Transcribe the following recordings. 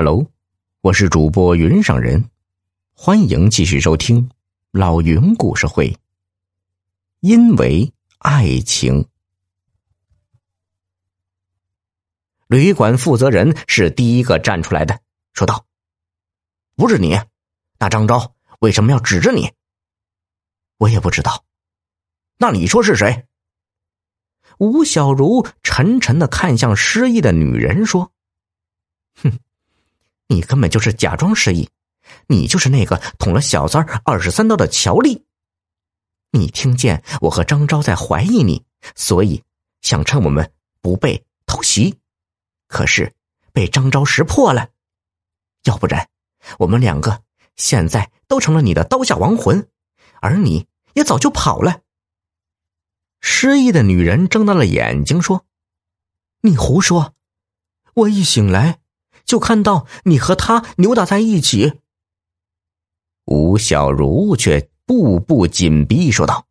Hello，我是主播云上人，欢迎继续收听老云故事会。因为爱情，旅馆负责人是第一个站出来的，说道：“不是你，那张昭为什么要指着你？我也不知道。那你说是谁？”吴小如沉沉的看向失忆的女人，说：“哼。”你根本就是假装失忆，你就是那个捅了小三二十三刀的乔丽。你听见我和张昭在怀疑你，所以想趁我们不备偷袭，可是被张昭识破了。要不然，我们两个现在都成了你的刀下亡魂，而你也早就跑了。失忆的女人睁大了眼睛说：“你胡说！我一醒来。”就看到你和他扭打在一起。吴小如却步步紧逼，说道：“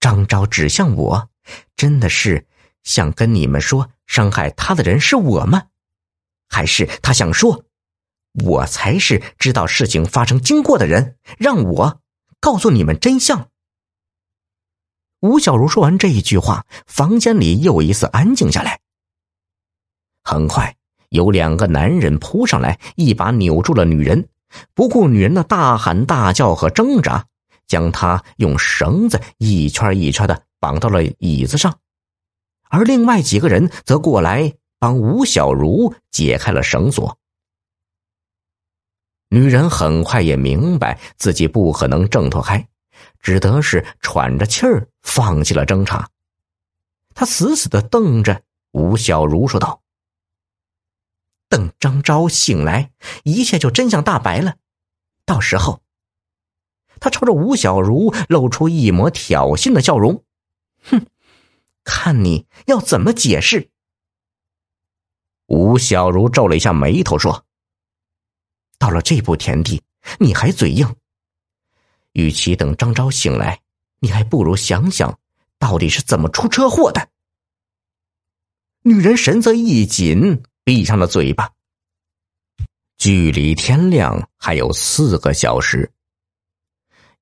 张昭指向我，真的是想跟你们说伤害他的人是我吗？还是他想说，我才是知道事情发生经过的人，让我告诉你们真相？”吴小如说完这一句话，房间里又一次安静下来。很快。有两个男人扑上来，一把扭住了女人，不顾女人的大喊大叫和挣扎，将她用绳子一圈一圈的绑到了椅子上，而另外几个人则过来帮吴小如解开了绳索。女人很快也明白自己不可能挣脱开，只得是喘着气儿放弃了挣扎。她死死的瞪着吴小如，说道。等张昭醒来，一切就真相大白了。到时候，他朝着吴小如露出一抹挑衅的笑容，哼，看你要怎么解释。吴小如皱了一下眉头，说：“到了这步田地，你还嘴硬。与其等张昭醒来，你还不如想想，到底是怎么出车祸的。”女人神色一紧。闭上了嘴巴。距离天亮还有四个小时。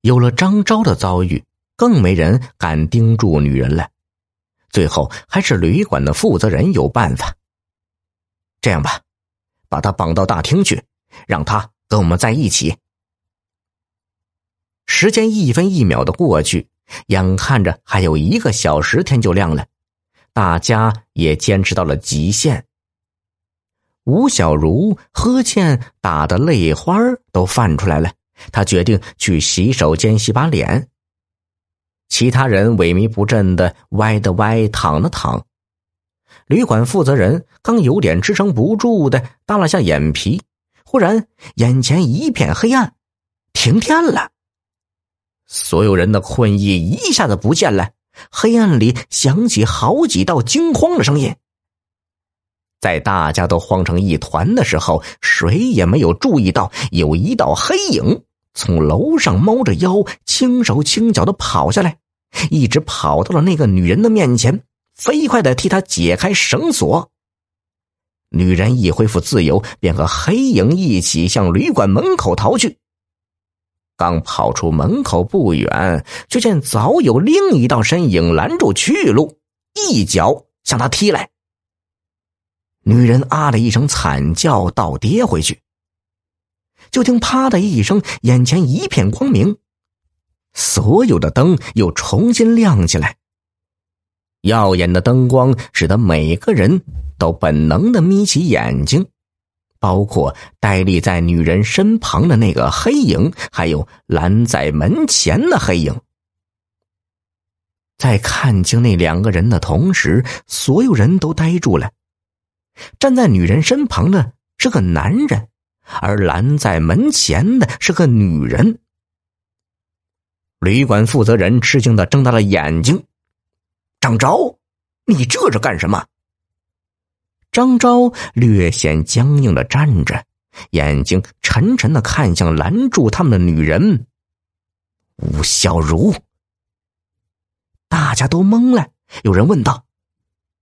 有了张昭的遭遇，更没人敢盯住女人了。最后还是旅馆的负责人有办法。这样吧，把他绑到大厅去，让他跟我们在一起。时间一分一秒的过去，眼看着还有一个小时天就亮了，大家也坚持到了极限。吴小如呵欠打的泪花都泛出来了，他决定去洗手间洗把脸。其他人萎靡不振的歪的歪，躺的躺。旅馆负责人刚有点支撑不住的耷拉下眼皮，忽然眼前一片黑暗，停电了。所有人的困意一下子不见了，黑暗里响起好几道惊慌的声音。在大家都慌成一团的时候，谁也没有注意到有一道黑影从楼上猫着腰，轻手轻脚的跑下来，一直跑到了那个女人的面前，飞快的替她解开绳索。女人一恢复自由，便和黑影一起向旅馆门口逃去。刚跑出门口不远，就见早有另一道身影拦住去路，一脚向他踢来。女人啊了一声惨叫，倒跌回去。就听“啪”的一声，眼前一片光明，所有的灯又重新亮起来。耀眼的灯光使得每个人都本能的眯起眼睛，包括呆立在女人身旁的那个黑影，还有拦在门前的黑影。在看清那两个人的同时，所有人都呆住了。站在女人身旁的是个男人，而拦在门前的是个女人。旅馆负责人吃惊的睁大了眼睛：“张昭，你这是干什么？”张昭略显僵硬的站着，眼睛沉沉的看向拦住他们的女人吴小如。大家都懵了，有人问道：“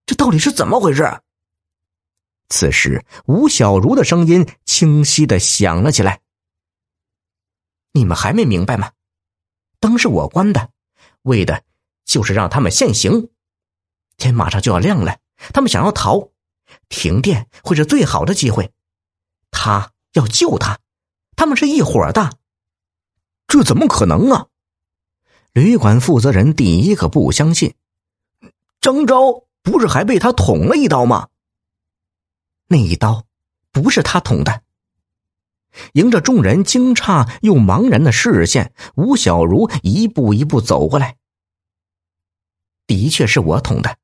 这到底是怎么回事？”此时，吴小如的声音清晰的响了起来：“你们还没明白吗？灯是我关的，为的就是让他们现形。天马上就要亮了，他们想要逃，停电会是最好的机会。他要救他，他们是一伙的。这怎么可能啊？”旅馆负责人第一个不相信：“张昭不是还被他捅了一刀吗？”那一刀不是他捅的。迎着众人惊诧又茫然的视线，吴小如一步一步走过来。的确是我捅的，